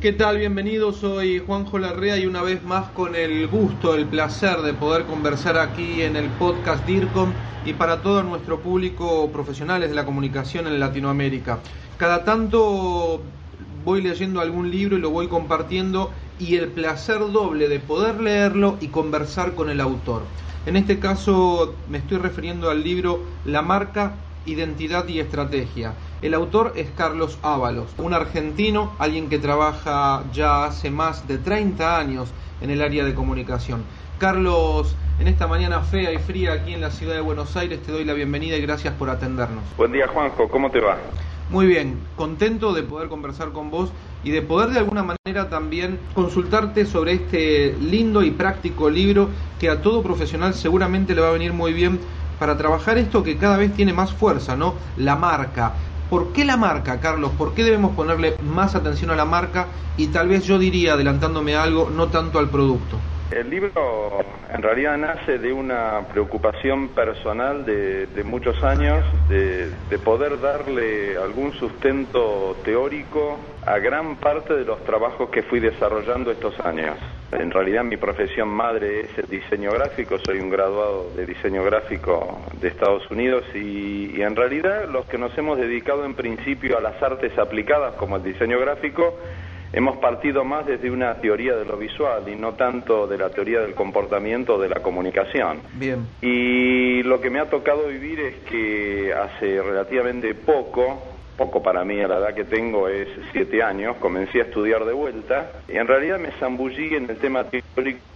¿Qué tal? Bienvenidos, soy Juanjo Larrea y una vez más con el gusto, el placer de poder conversar aquí en el podcast DIRCOM y para todo nuestro público profesionales de la comunicación en Latinoamérica. Cada tanto voy leyendo algún libro y lo voy compartiendo y el placer doble de poder leerlo y conversar con el autor. En este caso me estoy refiriendo al libro La marca Identidad y Estrategia. El autor es Carlos Ábalos, un argentino, alguien que trabaja ya hace más de 30 años en el área de comunicación. Carlos, en esta mañana fea y fría aquí en la ciudad de Buenos Aires, te doy la bienvenida y gracias por atendernos. Buen día Juanjo, ¿cómo te va? Muy bien, contento de poder conversar con vos y de poder de alguna manera también consultarte sobre este lindo y práctico libro que a todo profesional seguramente le va a venir muy bien para trabajar esto que cada vez tiene más fuerza, ¿no? La marca. ¿Por qué la marca, Carlos? ¿Por qué debemos ponerle más atención a la marca? Y tal vez yo diría, adelantándome algo, no tanto al producto. El libro en realidad nace de una preocupación personal de, muchos años de, poder darle algún sustento teórico a gran parte de los trabajos que fui desarrollando estos años. En realidad mi profesión madre es el diseño gráfico, soy un graduado de diseño gráfico de Estados Unidos y, y en realidad los que nos hemos dedicado en principio a las artes aplicadas como el diseño gráfico, hemos partido más desde una teoría de lo visual y no tanto de la teoría del comportamiento o de la comunicación. Bien. Y lo que me ha tocado vivir es que hace relativamente poco poco para mí a la edad que tengo es siete años, comencé a estudiar de vuelta y en realidad me zambullí en el tema de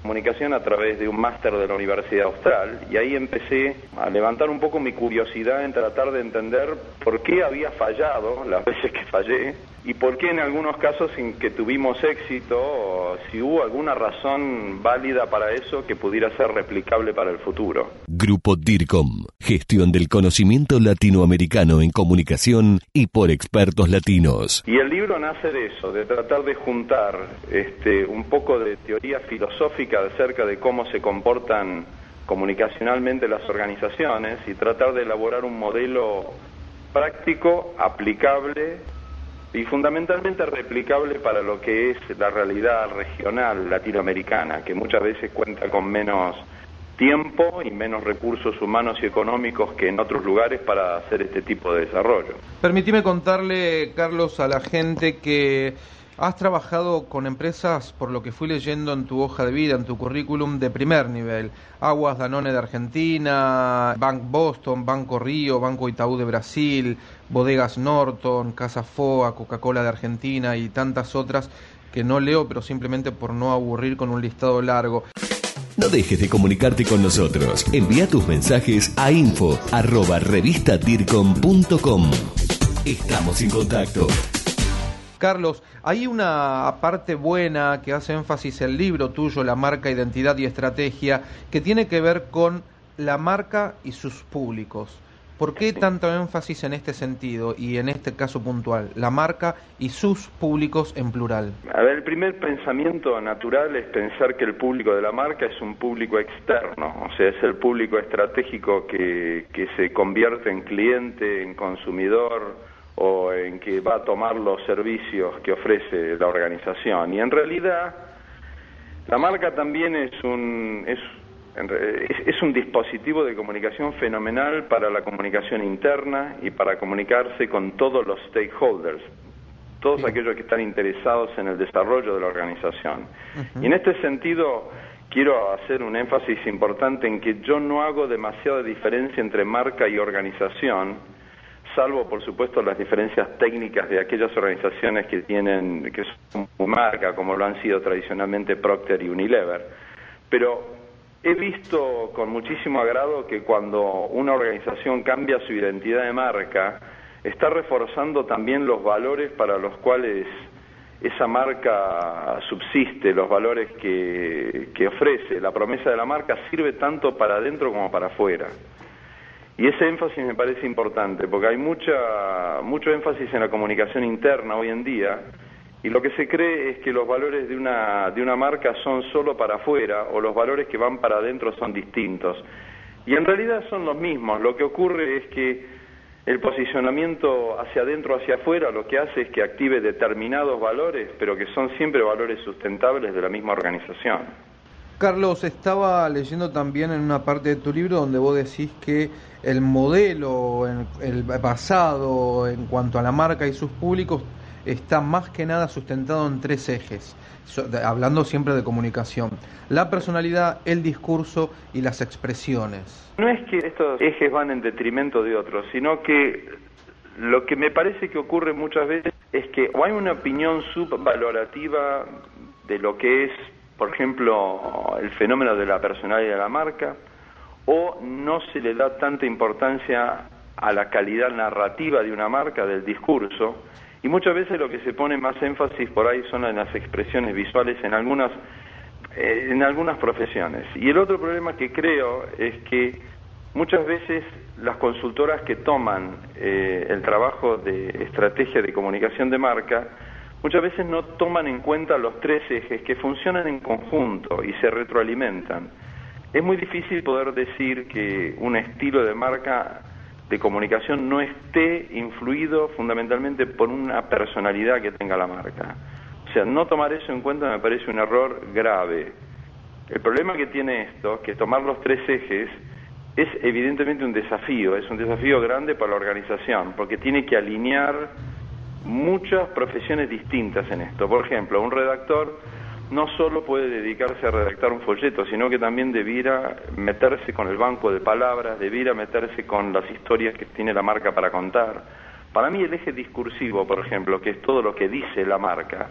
comunicación a través de un máster de la Universidad Austral y ahí empecé a levantar un poco mi curiosidad en tratar de entender por qué había fallado las veces que fallé y por qué en algunos casos en que tuvimos éxito, si hubo alguna razón válida para eso que pudiera ser replicable para el futuro. Grupo DIRCOM, gestión del conocimiento latinoamericano en comunicación y por expertos latinos. Y el libro nace de eso, de tratar de juntar este, un poco de teoría filosófica acerca de cómo se comportan comunicacionalmente las organizaciones y tratar de elaborar un modelo práctico, aplicable y fundamentalmente replicable para lo que es la realidad regional latinoamericana, que muchas veces cuenta con menos tiempo y menos recursos humanos y económicos que en otros lugares para hacer este tipo de desarrollo. Permitime contarle, Carlos, a la gente que has trabajado con empresas, por lo que fui leyendo en tu hoja de vida, en tu currículum, de primer nivel. Aguas Danone de Argentina, Bank Boston, Banco Río, Banco Itaú de Brasil, Bodegas Norton, Casa Foa, Coca-Cola de Argentina y tantas otras que no leo, pero simplemente por no aburrir con un listado largo. No dejes de comunicarte con nosotros. Envía tus mensajes a info arroba. Estamos en contacto. Carlos, hay una parte buena que hace énfasis el libro tuyo, La marca, identidad y estrategia, que tiene que ver con la marca y sus públicos. ¿Por qué tanto énfasis en este sentido y en este caso puntual? La marca y sus públicos en plural. A ver, el primer pensamiento natural es pensar que el público de la marca es un público externo, o sea, es el público estratégico que, que se convierte en cliente, en consumidor o en que va a tomar los servicios que ofrece la organización. Y en realidad, la marca también es un, es es, un dispositivo de comunicación fenomenal para la comunicación interna y para comunicarse con todos los stakeholders, todos aquellos que están interesados en el desarrollo de la organización. Y en este sentido, quiero hacer un énfasis importante en que yo no hago demasiada diferencia entre marca y organización, salvo por supuesto las diferencias técnicas de aquellas organizaciones que tienen que son marca, como lo han sido tradicionalmente Procter y Unilever. Pero He visto con muchísimo agrado que cuando una organización cambia su identidad de marca, está reforzando también los valores para los cuales esa marca subsiste, los valores que, que ofrece, la promesa de la marca sirve tanto para adentro como para afuera. Y ese énfasis me parece importante, porque hay mucha, mucho énfasis en la comunicación interna hoy en día, y lo que se cree es que los valores de una, de una marca son solo para afuera, o los valores que van para adentro son distintos. Y en realidad son los mismos. Lo que ocurre es que el posicionamiento hacia adentro, hacia afuera, lo que hace es que active determinados valores, pero que son siempre valores sustentables de la misma organización. Carlos, estaba leyendo también en una parte de tu libro donde vos decís que el modelo, el basado en cuanto a la marca y sus públicos, está más que nada sustentado en tres ejes, hablando siempre de comunicación. La personalidad, el discurso y las expresiones. No es que estos ejes van en detrimento de otros, sino que lo que me parece que ocurre muchas veces es que o hay una opinión subvalorativa de lo que es por ejemplo, el fenómeno de la personalidad de la marca, o no se le da tanta importancia a la calidad narrativa de una marca, del discurso, y muchas veces lo que se pone más énfasis por ahí son las expresiones visuales en algunas, eh, en algunas profesiones. Y el otro problema que creo es que muchas veces las consultoras que toman eh, el trabajo de estrategia de comunicación de marca, muchas veces no toman en cuenta los tres ejes que funcionan en conjunto y se retroalimentan. Es muy difícil poder decir que un estilo de marca de comunicación no esté influido fundamentalmente por una personalidad que tenga la marca. O sea, no tomar eso en cuenta me parece un error grave. El problema que tiene esto, que tomar los tres ejes, es evidentemente un desafío, es un desafío grande para la organización, porque tiene que alinear muchas profesiones distintas en esto. Por ejemplo, un redactor no solo puede dedicarse a redactar un folleto, sino que también debiera meterse con el banco de palabras, debiera meterse con las historias que tiene la marca para contar. Para mí el eje discursivo, por ejemplo, que es todo lo que dice la marca,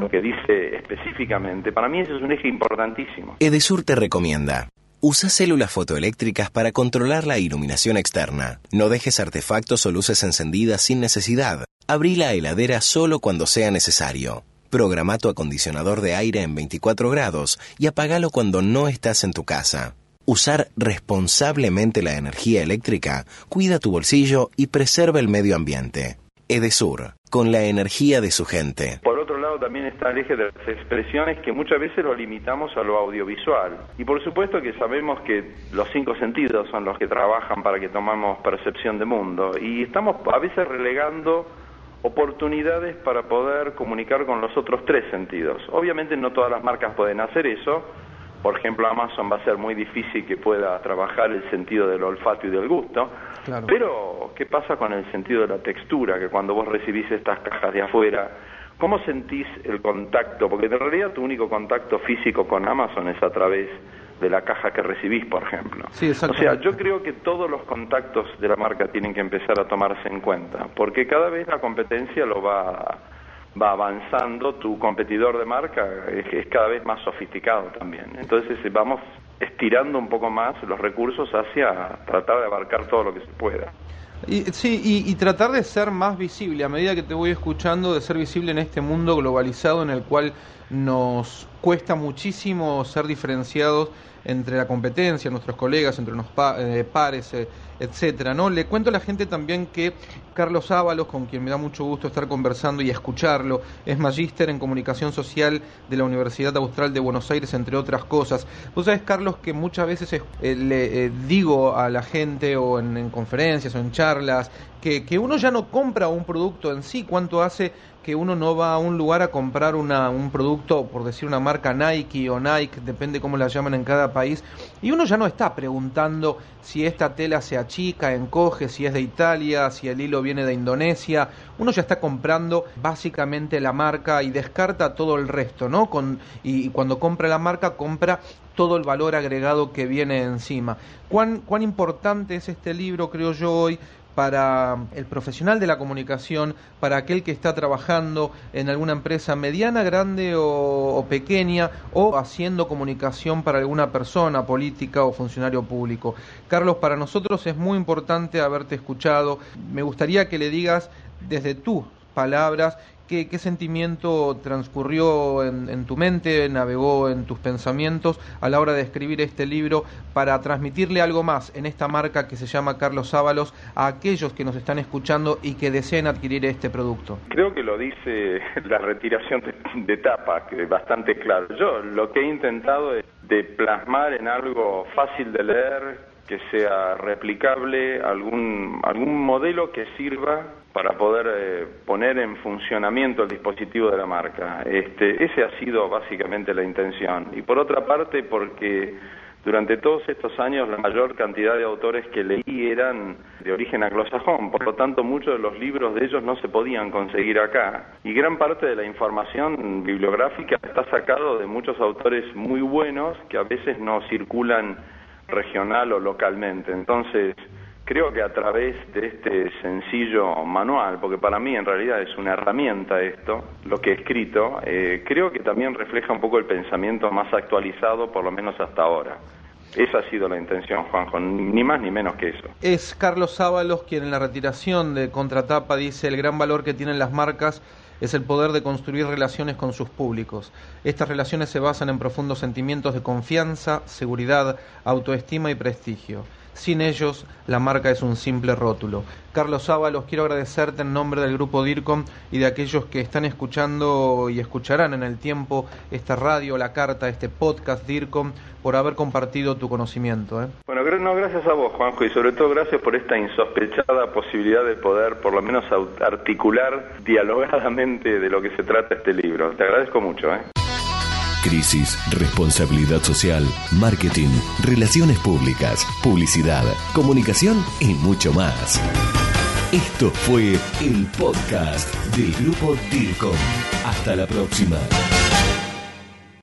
lo que dice específicamente, para mí eso es un eje importantísimo. Edesur te recomienda. Usa células fotoeléctricas para controlar la iluminación externa. No dejes artefactos o luces encendidas sin necesidad. Abrí la heladera solo cuando sea necesario. Programa tu acondicionador de aire en 24 grados y apagalo cuando no estás en tu casa. Usar responsablemente la energía eléctrica cuida tu bolsillo y preserva el medio ambiente. Edesur, con la energía de su gente también está el eje de las expresiones que muchas veces lo limitamos a lo audiovisual. Y por supuesto que sabemos que los cinco sentidos son los que trabajan para que tomamos percepción de mundo. Y estamos a veces relegando oportunidades para poder comunicar con los otros tres sentidos. Obviamente no todas las marcas pueden hacer eso. Por ejemplo, Amazon va a ser muy difícil que pueda trabajar el sentido del olfato y del gusto. Pero, ¿qué pasa con el sentido de la textura? Que cuando vos recibís estas cajas de afuera, ¿Cómo sentís el contacto? Porque en realidad tu único contacto físico con Amazon es a través de la caja que recibís, por ejemplo. Sí, o sea, yo creo que todos los contactos de la marca tienen que empezar a tomarse en cuenta, porque cada vez la competencia lo va, va avanzando, tu competidor de marca es, es cada vez más sofisticado también. Entonces vamos estirando un poco más los recursos hacia tratar de abarcar todo lo que se pueda. Y, sí, y, tratar de ser más visible, a medida que te voy escuchando, de ser visible en este mundo globalizado en el cual nos cuesta muchísimo ser diferenciados entre la competencia, nuestros colegas, entre los eh, pares, eh, etcétera, ¿no? Le cuento a la gente también que Carlos Ábalos, con quien me da mucho gusto estar conversando y escucharlo, es magíster en comunicación social de la Universidad Austral de Buenos Aires, entre otras cosas. Vos sabés, Carlos, que muchas veces eh, le digo a la gente o en, en, conferencias o en charlas que, que uno ya no compra un producto en sí, cuánto hace que uno no va a un lugar a comprar una, un producto, por decir una marca Nike o Nike, depende cómo la llaman en cada país, y uno ya no está preguntando si esta tela se achica, encoge, si es de Italia, si el hilo viene de Indonesia, uno ya está comprando básicamente la marca y descarta todo el resto, ¿no? Con, y, y cuando compra la marca, compra todo el valor agregado que viene encima. ¿Cuán, cuán importante es este libro, creo yo, hoy para el profesional de la comunicación, para aquel que está trabajando en alguna empresa mediana, grande o, pequeña, o haciendo comunicación para alguna persona política o funcionario público. Carlos, para nosotros es muy importante haberte escuchado. Me gustaría que le digas desde tus palabras ¿Qué, sentimiento transcurrió en, tu mente, navegó en tus pensamientos a la hora de escribir este libro para transmitirle algo más en esta marca que se llama Carlos Ábalos a aquellos que nos están escuchando y que deseen adquirir este producto? Creo que lo dice la retiración de, tapa, que es bastante claro. Yo lo que he intentado es de plasmar en algo fácil de leer, que sea replicable, algún, algún modelo que sirva para poder eh, poner en funcionamiento el dispositivo de la marca. Este, ese ha sido básicamente la intención. Y por otra parte, porque durante todos estos años la mayor cantidad de autores que leí eran de origen anglosajón, por lo tanto muchos de los libros de ellos no se podían conseguir acá. Y gran parte de la información bibliográfica está sacado de muchos autores muy buenos que a veces no circulan regional o localmente. Entonces, creo que a través de este sencillo manual, porque para mí en realidad es una herramienta esto, lo que he escrito, eh, creo que también refleja un poco el pensamiento más actualizado, por lo menos hasta ahora. Esa ha sido la intención, Juanjo, ni más ni menos que eso. Es Carlos Ábalos quien en la retiración de Contratapa dice el gran valor que tienen las marcas es el poder de construir relaciones con sus públicos. Estas relaciones se basan en profundos sentimientos de confianza, seguridad, autoestima y prestigio. Sin ellos, la marca es un simple rótulo. Carlos Ábalos, quiero agradecerte en nombre del grupo DIRCOM y de aquellos que están escuchando y escucharán en el tiempo esta radio, la carta, este podcast DIRCOM, por haber compartido tu conocimiento. ¿eh? Bueno, no, gracias a vos, Juanjo, y sobre todo gracias por esta insospechada posibilidad de poder, por lo menos, articular dialogadamente de lo que se trata este libro. Te agradezco mucho. ¿eh? Crisis, responsabilidad social, marketing, relaciones públicas, publicidad, comunicación y mucho más. Esto fue el podcast del grupo DIRCOM. Hasta la próxima.